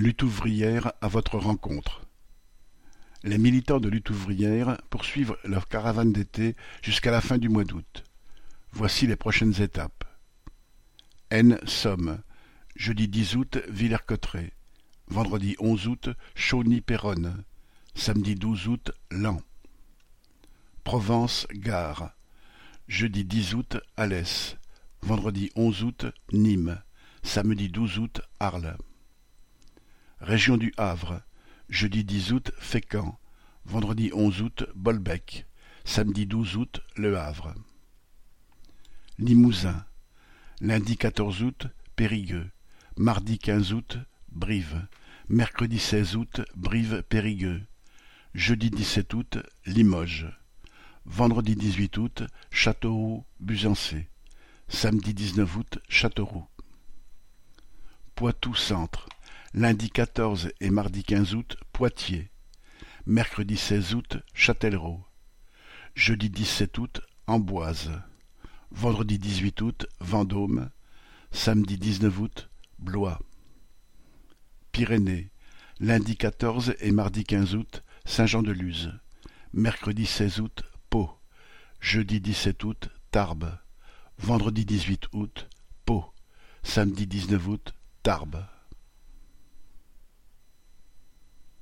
Lutte ouvrière à votre rencontre. Les militants de lutte ouvrière poursuivent leur caravane d'été jusqu'à la fin du mois d'août. Voici les prochaines étapes. N. Somme. Jeudi 10 août, Villers-Cotterêts. Vendredi 11 août, Chauny-Péronne. Samedi 12 août, Lan. Provence, Gare. Jeudi 10 août, Alès. Vendredi 11 août, Nîmes. Samedi 12 août, Arles. Région du Havre. Jeudi 10 août, Fécamp. Vendredi 11 août, Bolbec. Samedi 12 août, Le Havre. Limousin. Lundi 14 août, Périgueux. Mardi 15 août, Brive. Mercredi 16 août, Brive-Périgueux. Jeudi 17 août, Limoges. Vendredi 18 août, Châteauroux-Busancé. Samedi 19 août, Châteauroux. Poitou-Centre. Lundi 14 et mardi 15 août, Poitiers. Mercredi 16 août, Châtellerault. Jeudi 17 août, Amboise. Vendredi 18 août, Vendôme. Samedi 19 août, Blois. Pyrénées. Lundi 14 et mardi 15 août, Saint-Jean-de-Luz. Mercredi 16 août, Pau. Jeudi 17 août, Tarbes. Vendredi 18 août, Pau. Samedi 19 août, Tarbes.